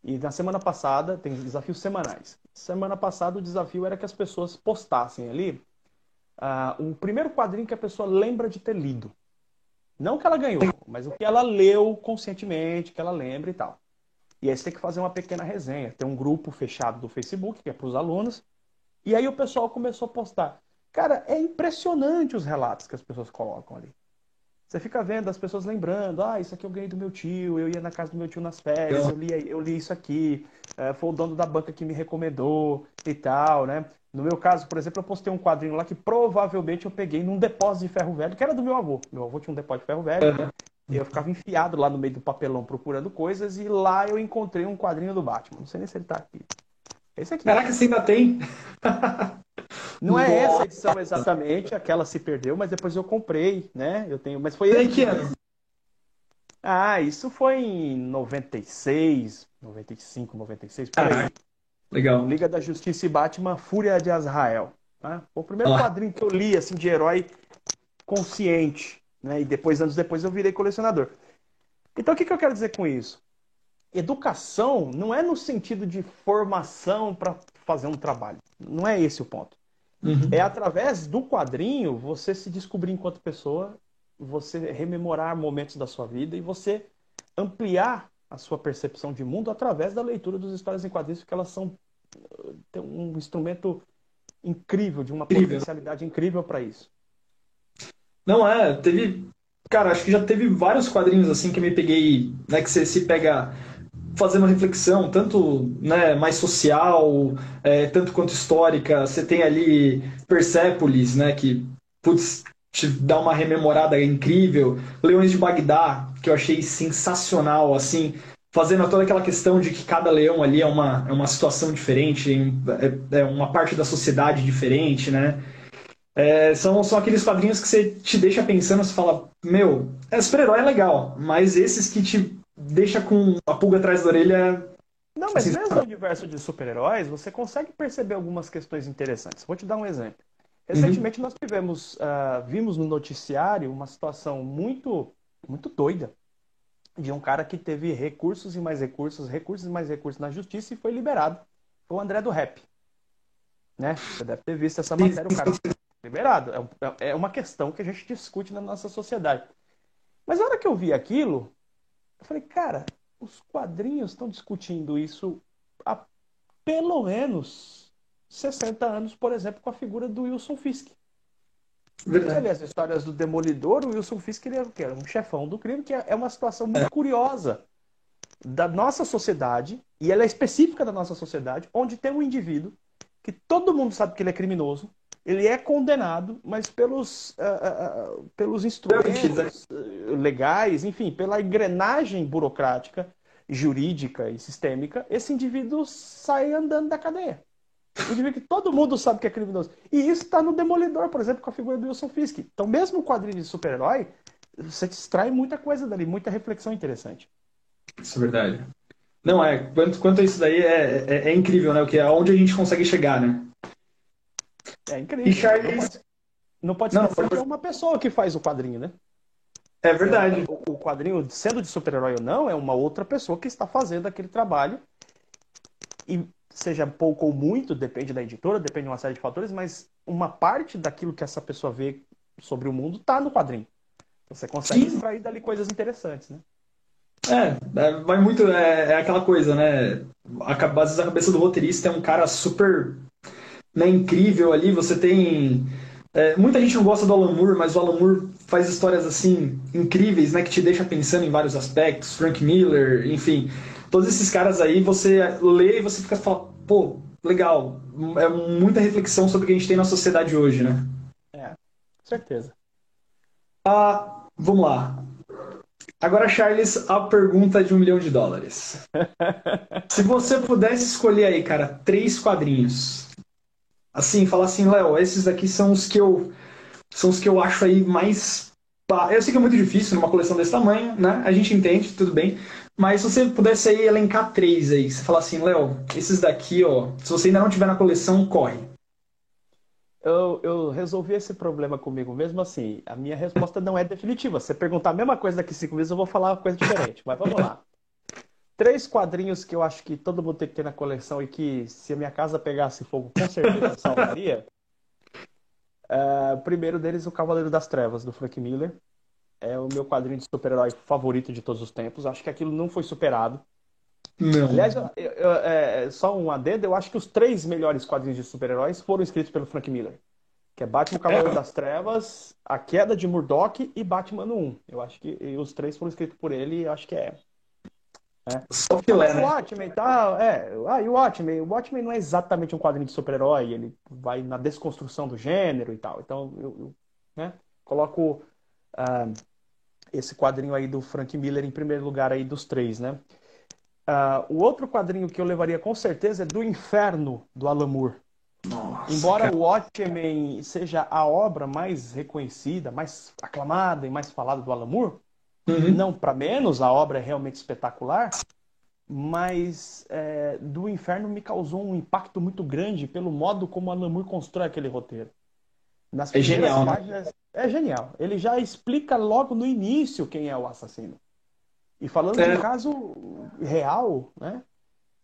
Speaker 2: E na semana passada, tem desafios semanais. Semana passada, o desafio era que as pessoas postassem ali uh, um primeiro quadrinho que a pessoa lembra de ter lido. Não que ela ganhou, mas o que ela leu conscientemente, que ela lembra e tal. E aí você tem que fazer uma pequena resenha. Tem um grupo fechado do Facebook, que é para os alunos. E aí o pessoal começou a postar. Cara, é impressionante os relatos que as pessoas colocam ali. Você fica vendo as pessoas lembrando, ah, isso aqui eu ganhei do meu tio, eu ia na casa do meu tio nas férias, eu li, eu li isso aqui, é, foi o dono da banca que me recomendou e tal, né? No meu caso, por exemplo, eu postei um quadrinho lá que provavelmente eu peguei num depósito de ferro velho, que era do meu avô. Meu avô tinha um depósito de ferro velho, uhum. e eu ficava enfiado lá no meio do papelão procurando coisas, e lá eu encontrei um quadrinho do Batman. Não sei nem se ele tá aqui.
Speaker 1: Esse aqui. Caraca, você ainda tem?
Speaker 2: Não é essa edição exatamente, aquela se perdeu, mas depois eu comprei, né? Eu tenho, mas foi
Speaker 1: Tem que ano?
Speaker 2: Ah, isso foi em 96, 95, 96, por aí.
Speaker 1: Legal.
Speaker 2: Liga da Justiça e Batman, Fúria de Azrael. Tá? Foi o primeiro Olá. quadrinho que eu li, assim, de herói consciente. Né? E depois, anos depois, eu virei colecionador. Então, o que, que eu quero dizer com isso? Educação não é no sentido de formação para fazer um trabalho. Não é esse o ponto. Uhum. É através do quadrinho você se descobrir enquanto pessoa, você rememorar momentos da sua vida e você ampliar a sua percepção de mundo através da leitura dos histórias em quadrinhos, porque elas são um instrumento incrível, de uma incrível. potencialidade incrível para isso.
Speaker 1: Não é, teve, cara, acho que já teve vários quadrinhos assim que eu me peguei, né, que você se pega fazer uma reflexão, tanto né, mais social, é, tanto quanto histórica. Você tem ali Persépolis, né, que putz, te dá uma rememorada incrível. Leões de Bagdá, que eu achei sensacional, assim, fazendo toda aquela questão de que cada leão ali é uma, é uma situação diferente, é, é uma parte da sociedade diferente, né? É, são, são aqueles quadrinhos que você te deixa pensando, você fala, meu, é, super-herói é legal, mas esses que te deixa com a pulga atrás da orelha.
Speaker 2: Não, mas mesmo no universo de super-heróis, você consegue perceber algumas questões interessantes. Vou te dar um exemplo. Recentemente uhum. nós tivemos, uh, vimos no noticiário uma situação muito, muito doida de um cara que teve recursos e mais recursos, recursos e mais recursos na justiça e foi liberado. Foi o André do Rap. Né? Você deve ter visto essa matéria, o cara liberado. É, é uma questão que a gente discute na nossa sociedade. Mas na hora que eu vi aquilo, eu falei, cara, os quadrinhos estão discutindo isso há pelo menos 60 anos, por exemplo, com a figura do Wilson Fisk. Verdade. Você as histórias do Demolidor, o Wilson Fisk ele era, era um chefão do crime, que é, é uma situação muito é. curiosa da nossa sociedade, e ela é específica da nossa sociedade, onde tem um indivíduo que todo mundo sabe que ele é criminoso, ele é condenado, mas pelos, uh, uh, pelos instrumentos legais, enfim, pela engrenagem burocrática, jurídica e sistêmica, esse indivíduo sai andando da cadeia. Um indivíduo que todo mundo sabe que é criminoso. E isso está no Demolidor, por exemplo, com a figura do Wilson Fisk. Então, mesmo o quadrinho de super-herói, você extrai muita coisa dali, muita reflexão interessante.
Speaker 1: Isso é verdade. Não, é, quanto, quanto a isso daí é, é, é incrível, né? O que é onde a gente consegue chegar, né?
Speaker 2: É incrível. E Charles... Não pode, não pode esquecer não, que é uma pessoa que faz o quadrinho, né?
Speaker 1: É verdade.
Speaker 2: O, o quadrinho, sendo de super-herói ou não, é uma outra pessoa que está fazendo aquele trabalho. E seja pouco ou muito, depende da editora, depende de uma série de fatores, mas uma parte daquilo que essa pessoa vê sobre o mundo está no quadrinho. Você consegue Sim. extrair dali coisas interessantes, né?
Speaker 1: É, é vai muito. É, é, aquela coisa, né? A, às vezes a cabeça do roteirista é um cara super né, incrível ali. Você tem. É, muita gente não gosta do Alan Moore, mas o Alan Moore faz histórias assim incríveis, né? Que te deixa pensando em vários aspectos. Frank Miller, enfim. Todos esses caras aí, você lê e você fica falando, pô, legal. É muita reflexão sobre o que a gente tem na sociedade hoje, né?
Speaker 2: É, certeza.
Speaker 1: Ah, vamos lá. Agora, Charles, a pergunta de um milhão de dólares. Se você pudesse escolher aí, cara, três quadrinhos, assim, falar assim, Léo, esses daqui são os que eu são os que eu acho aí mais eu sei que é muito difícil numa coleção desse tamanho, né? A gente entende, tudo bem. Mas se você pudesse aí elencar três aí, você falar assim, Léo, esses daqui, ó, se você ainda não tiver na coleção, corre.
Speaker 2: Eu, eu, resolvi esse problema comigo mesmo assim. A minha resposta não é definitiva. Se você perguntar a mesma coisa daqui cinco meses, eu vou falar uma coisa diferente. Mas vamos lá. Três quadrinhos que eu acho que todo mundo tem que ter na coleção e que, se a minha casa pegasse fogo, com certeza salvaria. Uh, o primeiro deles, O Cavaleiro das Trevas, do Frank Miller é o meu quadrinho de super-herói favorito de todos os tempos. Acho que aquilo não foi superado.
Speaker 1: Não.
Speaker 2: Aliás, eu, eu, é, só um adendo, eu acho que os três melhores quadrinhos de super-heróis foram escritos pelo Frank Miller. Que é Batman Cavaleiro é. das Trevas, A Queda de Murdoch e Batman 1. Eu acho que os três foram escritos por ele e acho que é.
Speaker 1: É. Só que né?
Speaker 2: O Watchmen tal, é. Ah, e o Watchmen? O Watchmen não é exatamente um quadrinho de super-herói, ele vai na desconstrução do gênero e tal. Então, eu, eu né, coloco uh, esse quadrinho aí do Frank Miller em primeiro lugar aí dos três, né? Uh, o outro quadrinho que eu levaria com certeza é do Inferno, do Alan Moore. Nossa, Embora cara. o Watchmen seja a obra mais reconhecida, mais aclamada e mais falada do Alan Moore, uhum. não para menos, a obra é realmente espetacular, mas é, do Inferno me causou um impacto muito grande pelo modo como Alan Moore constrói aquele roteiro.
Speaker 1: Nas é genial, né? páginas?
Speaker 2: É genial. Ele já explica logo no início quem é o assassino. E falando é. de um caso real, né?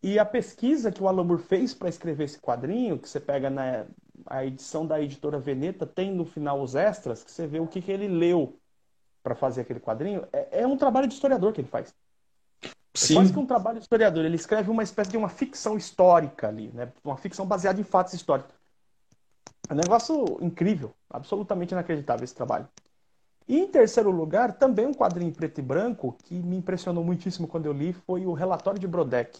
Speaker 2: E a pesquisa que o Alan Moore fez para escrever esse quadrinho, que você pega na a edição da editora Veneta, tem no final os extras, que você vê o que, que ele leu para fazer aquele quadrinho. É, é, um trabalho de historiador que ele faz. Sim. É quase que um trabalho de historiador. Ele escreve uma espécie de uma ficção histórica ali, né? Uma ficção baseada em fatos históricos. É um negócio incrível, absolutamente inacreditável esse trabalho. E em terceiro lugar, também um quadrinho em preto e branco que me impressionou muitíssimo quando eu li foi o Relatório de Brodeck.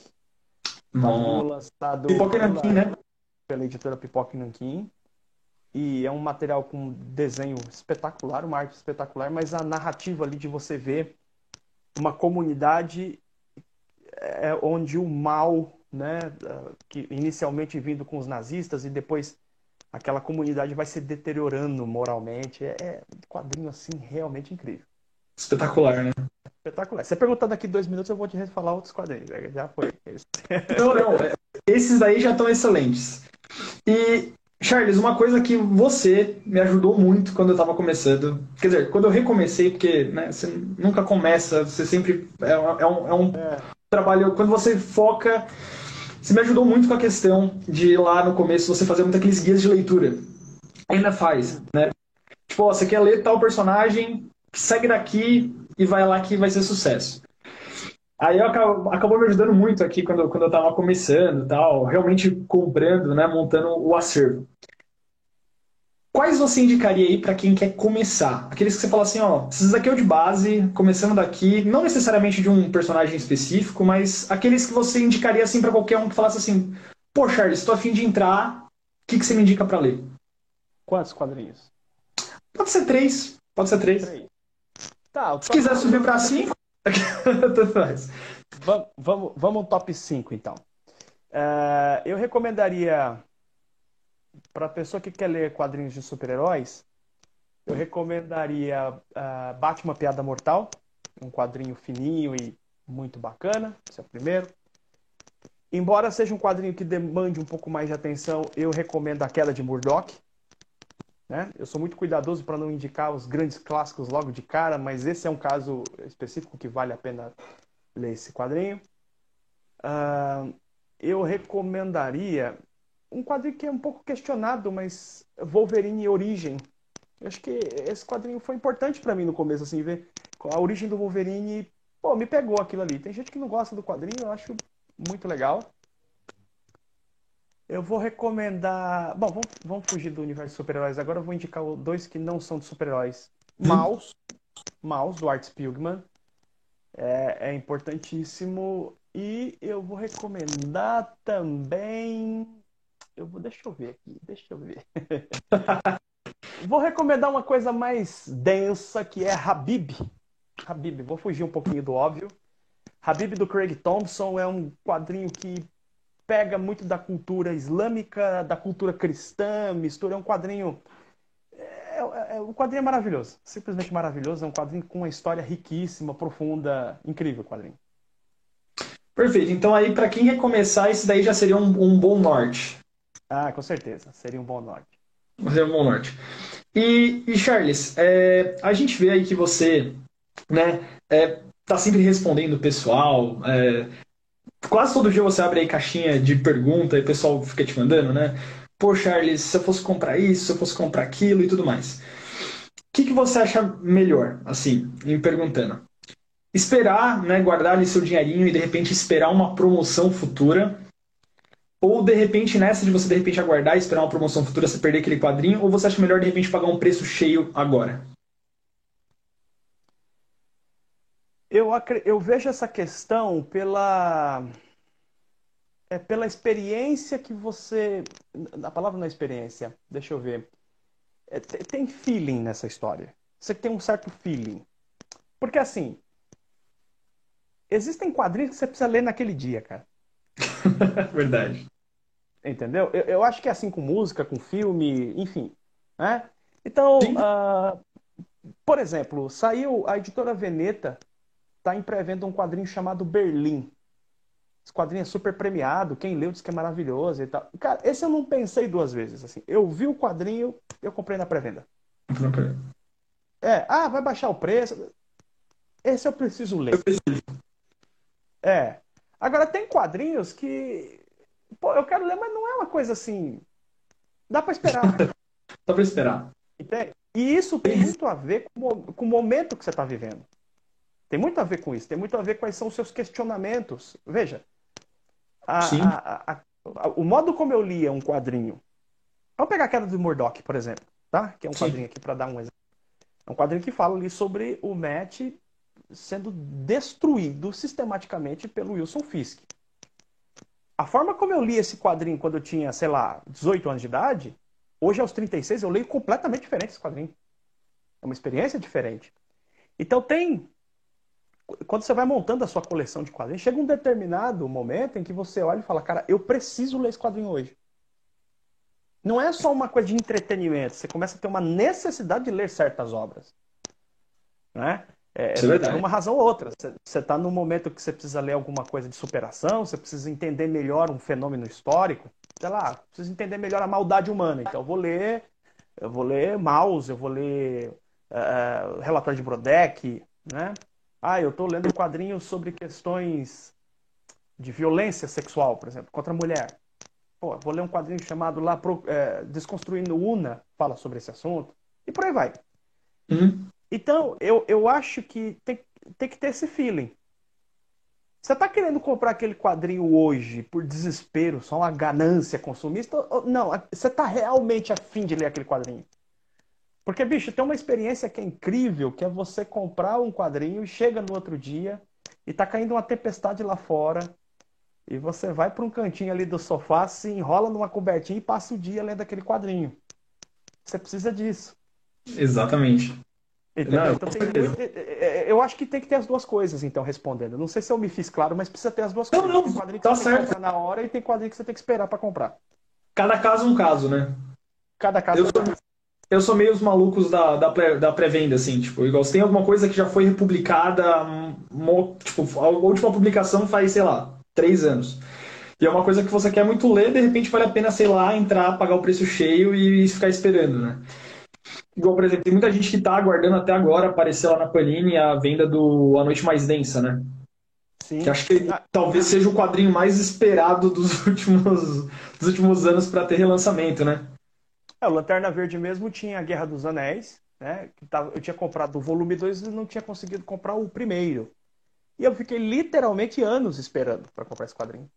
Speaker 1: Lançado Pipoca pela, né?
Speaker 2: pela editora Pipoca Nankin. E é um material com desenho espetacular, uma arte espetacular, mas a narrativa ali de você ver uma comunidade é, onde o mal, né, que inicialmente vindo com os nazistas e depois aquela comunidade vai se deteriorando moralmente. É, é um quadrinho assim realmente incrível.
Speaker 1: Espetacular, né?
Speaker 2: Espetacular. Você perguntar daqui dois minutos, eu vou te falar outros quadrinhos. Já foi.
Speaker 1: Não, não. É, esses aí já estão excelentes. E, Charles, uma coisa que você me ajudou muito quando eu estava começando. Quer dizer, quando eu recomecei, porque né, você nunca começa, você sempre. É, é um, é um é. trabalho. Quando você foca você me ajudou muito com a questão de lá no começo você fazer muito aqueles guias de leitura. Ainda faz, né? Tipo, ó, você quer ler tal personagem, segue daqui e vai lá que vai ser sucesso. Aí eu acabo, acabou me ajudando muito aqui quando, quando eu estava começando tal, realmente comprando, né, montando o acervo. Quais você indicaria aí para quem quer começar? Aqueles que você fala assim, ó, esses daqui é o de base, começando daqui, não necessariamente de um personagem específico, mas aqueles que você indicaria assim para qualquer um que falasse assim, pô, Charles, estou afim de entrar, o que, que você me indica para ler?
Speaker 2: Quantos quadrinhos?
Speaker 1: Pode ser três, pode ser três. três.
Speaker 2: Tá,
Speaker 1: Se quiser subir para cinco.
Speaker 2: Vamos, vamos, vamos top 5 então. Uh, eu recomendaria para pessoa que quer ler quadrinhos de super-heróis, eu recomendaria uh, Batman Piada Mortal, um quadrinho fininho e muito bacana, esse é o primeiro. Embora seja um quadrinho que demande um pouco mais de atenção, eu recomendo A Queda de Murdoch. Né? Eu sou muito cuidadoso para não indicar os grandes clássicos logo de cara, mas esse é um caso específico que vale a pena ler esse quadrinho. Uh, eu recomendaria um quadrinho que é um pouco questionado, mas Wolverine Origem. Eu acho que esse quadrinho foi importante para mim no começo, assim, ver a origem do Wolverine. Pô, me pegou aquilo ali. Tem gente que não gosta do quadrinho, eu acho muito legal. Eu vou recomendar. Bom, vamos, vamos fugir do universo de super-heróis. Agora eu vou indicar dois que não são de super-heróis. Hum. Mouse. Mouse, do Art Spiegelman. É, é importantíssimo. E eu vou recomendar também. Eu vou, deixa eu ver aqui, deixa eu ver. vou recomendar uma coisa mais densa que é Habib. Habib, vou fugir um pouquinho do óbvio. Habib do Craig Thompson é um quadrinho que pega muito da cultura islâmica, da cultura cristã, mistura. É um quadrinho. É, é, é, um quadrinho é maravilhoso, simplesmente maravilhoso. É um quadrinho com uma história riquíssima, profunda, incrível quadrinho.
Speaker 1: Perfeito. Então aí para quem recomeçar, esse daí já seria um, um, bom norte.
Speaker 2: Ah, com certeza, seria um bom norte.
Speaker 1: Seria um bom norte. E, e Charles, é, a gente vê aí que você, né, é, tá sempre respondendo o pessoal. É, quase todo dia você abre aí caixinha de pergunta e o pessoal fica te mandando, né? Pô, Charles, se eu fosse comprar isso, se eu fosse comprar aquilo e tudo mais. O que, que você acha melhor, assim, me perguntando? esperar, né, guardar ali seu dinheirinho e de repente esperar uma promoção futura, ou de repente nessa de você de repente aguardar e esperar uma promoção futura você perder aquele quadrinho, ou você acha melhor de repente pagar um preço cheio agora?
Speaker 2: Eu, eu vejo essa questão pela é pela experiência que você. A palavra não é experiência, deixa eu ver. É, tem feeling nessa história. Você tem um certo feeling. Porque assim, Existem quadrinhos que você precisa ler naquele dia, cara.
Speaker 1: Verdade.
Speaker 2: Entendeu? Eu, eu, acho que é assim com música, com filme, enfim. Né? Então, uh, por exemplo, saiu a editora Veneta, está em pré-venda um quadrinho chamado Berlim. Esse quadrinho é super premiado, quem leu diz que é maravilhoso e tal. Cara, esse eu não pensei duas vezes. assim. Eu vi o quadrinho, eu comprei na pré-venda. É, ah, vai baixar o preço. Esse eu preciso ler. Eu preciso. É. Agora, tem quadrinhos que. Pô, eu quero ler, mas não é uma coisa assim. Dá para esperar.
Speaker 1: Dá para esperar.
Speaker 2: Entende? E isso tem muito a ver com, com o momento que você está vivendo. Tem muito a ver com isso. Tem muito a ver quais são os seus questionamentos. Veja. A, a, a, o modo como eu lia um quadrinho. Vamos pegar a queda do Murdoch, por exemplo. Tá? Que é um Sim. quadrinho aqui para dar um exemplo. É um quadrinho que fala ali sobre o Matt sendo destruído sistematicamente pelo Wilson Fisk. A forma como eu li esse quadrinho quando eu tinha, sei lá, 18 anos de idade, hoje aos 36 eu leio completamente diferente esse quadrinho. É uma experiência diferente. Então tem quando você vai montando a sua coleção de quadrinhos, chega um determinado momento em que você olha e fala, cara, eu preciso ler esse quadrinho hoje. Não é só uma coisa de entretenimento, você começa a ter uma necessidade de ler certas obras. Né? É, é, por uma razão ou outra. Você está num momento que você precisa ler alguma coisa de superação, você precisa entender melhor um fenômeno histórico, sei lá, precisa entender melhor a maldade humana. Então eu vou ler, eu vou ler Maus, eu vou ler uh, Relatório de Brodeck, né? Ah, eu estou lendo um quadrinho sobre questões de violência sexual, por exemplo, contra a mulher. Pô, vou ler um quadrinho chamado lá é, Desconstruindo Una, fala sobre esse assunto. E por aí vai. Uhum. Então, eu, eu acho que tem, tem que ter esse feeling. Você está querendo comprar aquele quadrinho hoje por desespero, só uma ganância consumista? Não, você está realmente afim de ler aquele quadrinho. Porque, bicho, tem uma experiência que é incrível, que é você comprar um quadrinho e chega no outro dia e tá caindo uma tempestade lá fora e você vai para um cantinho ali do sofá, se enrola numa cobertinha e passa o dia lendo aquele quadrinho. Você precisa disso.
Speaker 1: Exatamente.
Speaker 2: Não, então, muito... É, é, é, eu acho que tem que ter as duas coisas, então, respondendo. Não sei se eu me fiz claro, mas precisa ter as duas coisas.
Speaker 1: Não, tem quadrinho que tá você certo. tem que
Speaker 2: comprar na hora e tem quadrinho que você tem que esperar para comprar.
Speaker 1: Cada caso um caso, né?
Speaker 2: Cada caso
Speaker 1: eu um sou, caso. Eu sou meio os malucos da, da, pré, da pré-venda, assim, tipo, igual se tem alguma coisa que já foi republicada, tipo, a última publicação faz, sei lá, três anos. E é uma coisa que você quer muito ler, de repente vale a pena, sei lá, entrar, pagar o preço cheio e ficar esperando, né? Igual, por exemplo, tem muita gente que está aguardando até agora aparecer lá na Panini a venda do A Noite Mais Densa, né? Sim. Que acho que ah, talvez seja o quadrinho mais esperado dos últimos, dos últimos anos para ter relançamento, né?
Speaker 2: É, o Lanterna Verde mesmo tinha a Guerra dos Anéis, né? Tava, eu tinha comprado o volume 2 e não tinha conseguido comprar o primeiro. E eu fiquei literalmente anos esperando para comprar esse quadrinho.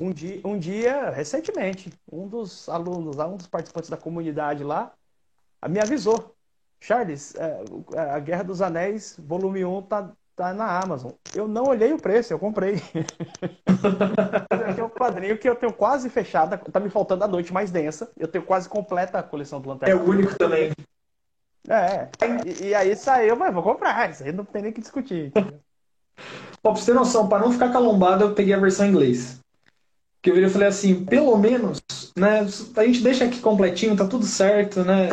Speaker 2: Um dia, um dia, recentemente, um dos alunos um dos participantes da comunidade lá, me avisou. Charles, é, a Guerra dos Anéis, volume 1, tá, tá na Amazon. Eu não olhei o preço, eu comprei. Aqui é um quadrinho que eu tenho quase fechada, tá me faltando a noite mais densa. Eu tenho quase completa a coleção do Lanterna.
Speaker 1: É o único também.
Speaker 2: É, e, e aí saiu, mas vou comprar, isso aí não tem nem que discutir.
Speaker 1: Ó, pra você ter noção, para não ficar calombado, eu peguei a versão em inglês. Que eu falei assim, pelo menos, né, a gente deixa aqui completinho, tá tudo certo, né?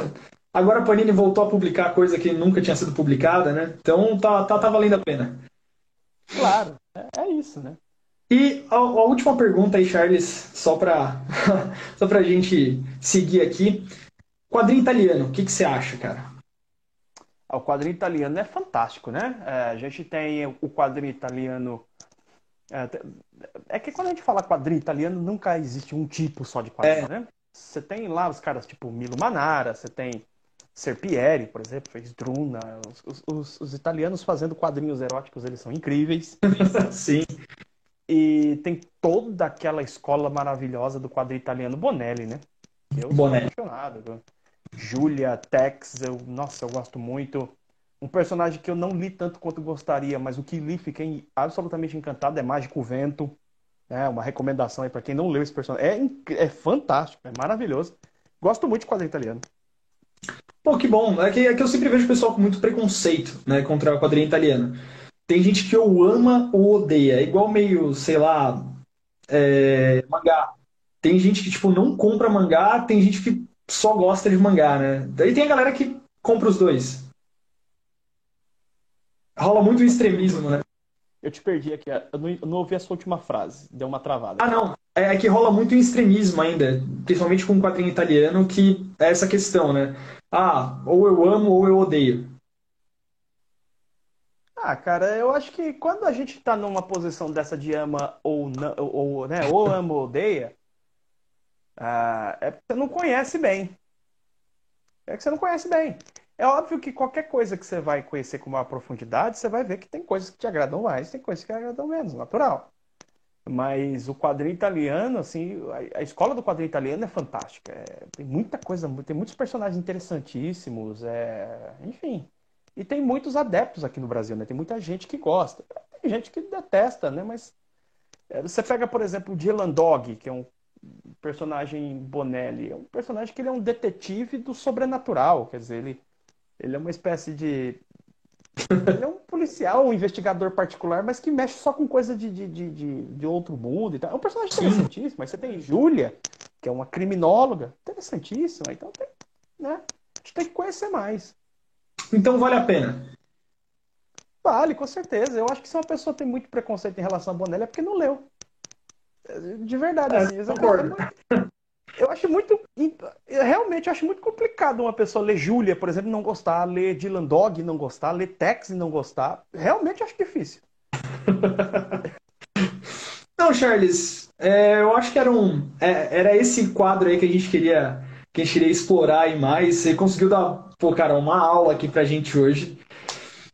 Speaker 1: Agora a Panini voltou a publicar coisa que nunca tinha sido publicada, né? Então tá, tá, tá valendo a pena.
Speaker 2: Claro, é, é isso, né?
Speaker 1: E a, a, última pergunta aí, Charles, só pra, só pra gente seguir aqui. Quadrinho italiano, o que, que você acha, cara?
Speaker 2: Ah, o quadrinho italiano é fantástico, né? É, a gente tem o quadrinho italiano. É, é, que quando a gente fala quadrinho italiano, nunca existe um tipo só de quadrinho, é. né? Você tem lá os caras tipo Milo Manara, você tem Serpieri, por exemplo, fez Druna. Os, os, os, italianos fazendo quadrinhos eróticos, eles são incríveis.
Speaker 1: Sim.
Speaker 2: E tem toda aquela escola maravilhosa do quadrinho italiano Bonelli, né? Eu
Speaker 1: Bonelli.
Speaker 2: sou apaixonado. Julia, Tex, eu, nossa, eu gosto muito. Um personagem que eu não li tanto quanto gostaria, mas o que li fiquei absolutamente encantado é Mágico Vento. É uma recomendação aí para quem não leu esse personagem. É, é fantástico, é maravilhoso. Gosto muito de quadrinho italiano.
Speaker 1: Pô, que bom. É que, é que eu sempre vejo o pessoal com muito preconceito né, contra o quadrinho italiano. Tem gente que ou ama ou odeia. É igual meio, sei lá, é, mangá. Tem gente que, tipo, não compra mangá, tem gente que só gosta de mangá, né? Daí tem a galera que compra os dois. Rola muito extremismo, né?
Speaker 2: Eu te perdi aqui, eu não, eu não ouvi a sua última frase, deu uma travada.
Speaker 1: Ah, não. É, é que rola muito extremismo ainda, principalmente com o quadrinho italiano, que é essa questão, né? Ah, ou eu amo ou eu odeio.
Speaker 2: Ah, cara, eu acho que quando a gente tá numa posição dessa de ama ou não, ou, né, ou ama ou odeia, ah, é porque você não conhece bem. É que você não conhece bem. É óbvio que qualquer coisa que você vai conhecer com maior profundidade, você vai ver que tem coisas que te agradam mais, tem coisas que te agradam menos, natural. Mas o quadrinho italiano, assim, a, escola do quadrinho italiano é fantástica. É, tem muita coisa, tem muitos personagens interessantíssimos, é, enfim. E tem muitos adeptos aqui no Brasil, né? Tem muita gente que gosta. Tem gente que detesta, né? Mas é, você pega, por exemplo, o Dylan Dog, que é um personagem Bonelli. É um personagem que ele é um detetive do sobrenatural. Quer dizer, ele ele é uma espécie de. Ele é um policial, um investigador particular, mas que mexe só com coisa de, de, de, de outro mundo e tal. É um personagem interessantíssimo. Mas você tem Júlia, que é uma criminóloga, interessantíssima. Então tem, né? A gente tem que conhecer mais.
Speaker 1: Então vale a pena.
Speaker 2: Vale, com certeza. Eu acho que se uma pessoa tem muito preconceito em relação a Bonelli é porque não leu. De verdade, é, assim. Concordo. Eu acho muito. Realmente, eu acho muito complicado uma pessoa ler Júlia, por exemplo, não gostar, ler Dylan Dog não gostar, ler Tex e não gostar. Realmente acho difícil.
Speaker 1: Não, Charles, é, eu acho que era um. É, era esse quadro aí que a gente queria. Que a gente queria explorar e mais. Você conseguiu dar, pô, cara, uma aula aqui pra gente hoje.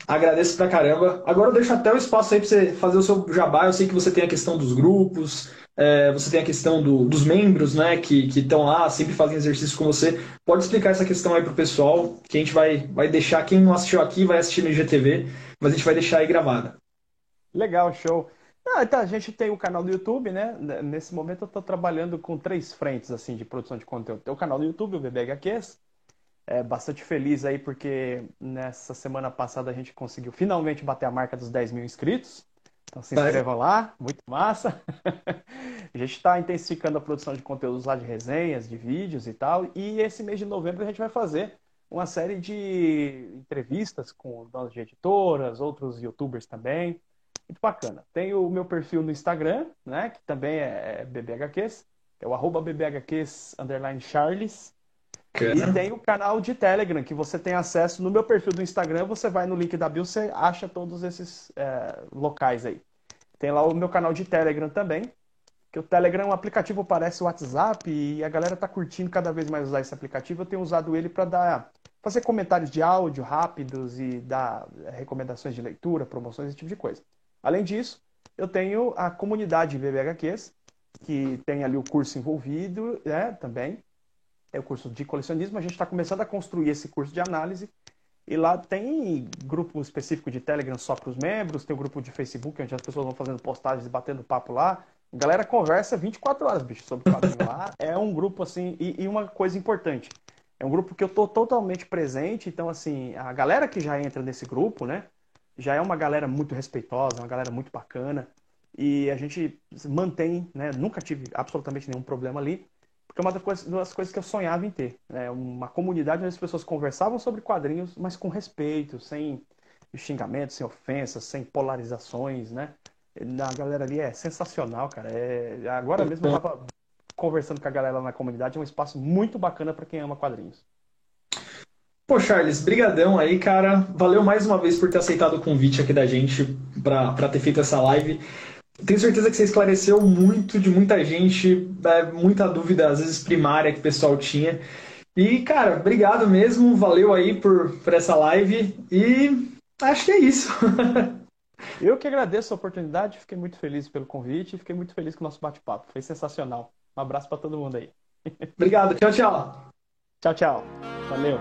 Speaker 1: Agradeço pra caramba. Agora eu deixo até o espaço aí pra você fazer o seu jabá. Eu sei que você tem a questão dos grupos, é, você tem a questão do, dos membros, né, que estão lá, sempre fazem exercício com você. Pode explicar essa questão aí pro pessoal, que a gente vai, vai deixar, quem não assistiu aqui vai assistir no IGTV, mas a gente vai deixar aí gravada.
Speaker 2: Legal, show. Ah, então, a gente tem o canal do YouTube, né? Nesse momento eu estou trabalhando com três frentes assim de produção de conteúdo. Tem o canal do YouTube, o BBHQs, é, bastante feliz aí porque nessa semana passada a gente conseguiu finalmente bater a marca dos 10 mil inscritos. Então se inscrevam lá, muito massa. a gente está intensificando a produção de conteúdos lá de resenhas, de vídeos e tal. E esse mês de novembro a gente vai fazer uma série de entrevistas com donos de editoras, outros youtubers também. Muito bacana. Tem o meu perfil no Instagram, né? Que também é BBHQs. É o arroba BBHQs underline Charles. E tem o canal de Telegram, que você tem acesso no meu perfil do Instagram. Você vai no link da bio, você acha todos esses é, locais aí. Tem lá o meu canal de Telegram também. que o Telegram, o aplicativo parece o WhatsApp e a galera está curtindo cada vez mais usar esse aplicativo. Eu tenho usado ele para dar fazer comentários de áudio rápidos e dar recomendações de leitura, promoções, esse tipo de coisa. Além disso, eu tenho a comunidade BBHQs, que tem ali o curso envolvido né, também. É o curso de colecionismo. A gente está começando a construir esse curso de análise. E lá tem grupo específico de Telegram só para os membros, tem o um grupo de Facebook onde as pessoas vão fazendo postagens e batendo papo lá. A galera conversa 24 horas, bicho, sobre quadrinho lá. É um grupo assim, e, e, uma coisa importante, é um grupo que eu tô totalmente presente, então assim, a galera que já entra nesse grupo, né, já é uma galera muito respeitosa, uma galera muito bacana. E a gente mantém, né? Nunca tive absolutamente nenhum problema ali, porque é uma das coisas, que eu sonhava em ter. Né? Uma comunidade onde as pessoas conversavam sobre quadrinhos, mas com respeito, sem xingamentos, sem ofensas, sem polarizações, né? A galera ali é sensacional, cara. É... Agora mesmo eu tava conversando com a galera lá na comunidade, é um espaço muito bacana para quem ama quadrinhos.
Speaker 1: Pô, Charles, brigadão aí, cara. Valeu mais uma vez por ter aceitado o convite aqui da gente para ter feito essa live. Tenho certeza que você esclareceu muito de muita gente, é, muita dúvida, às vezes primária, que o pessoal tinha. E, cara, obrigado mesmo, valeu aí por, por essa live e acho que é isso.
Speaker 2: Eu que agradeço a oportunidade, fiquei muito feliz pelo convite, fiquei muito feliz com o nosso bate-papo, foi sensacional. Um abraço para todo mundo aí.
Speaker 1: Obrigado, tchau, tchau.
Speaker 2: Tchau, tchau. Valeu.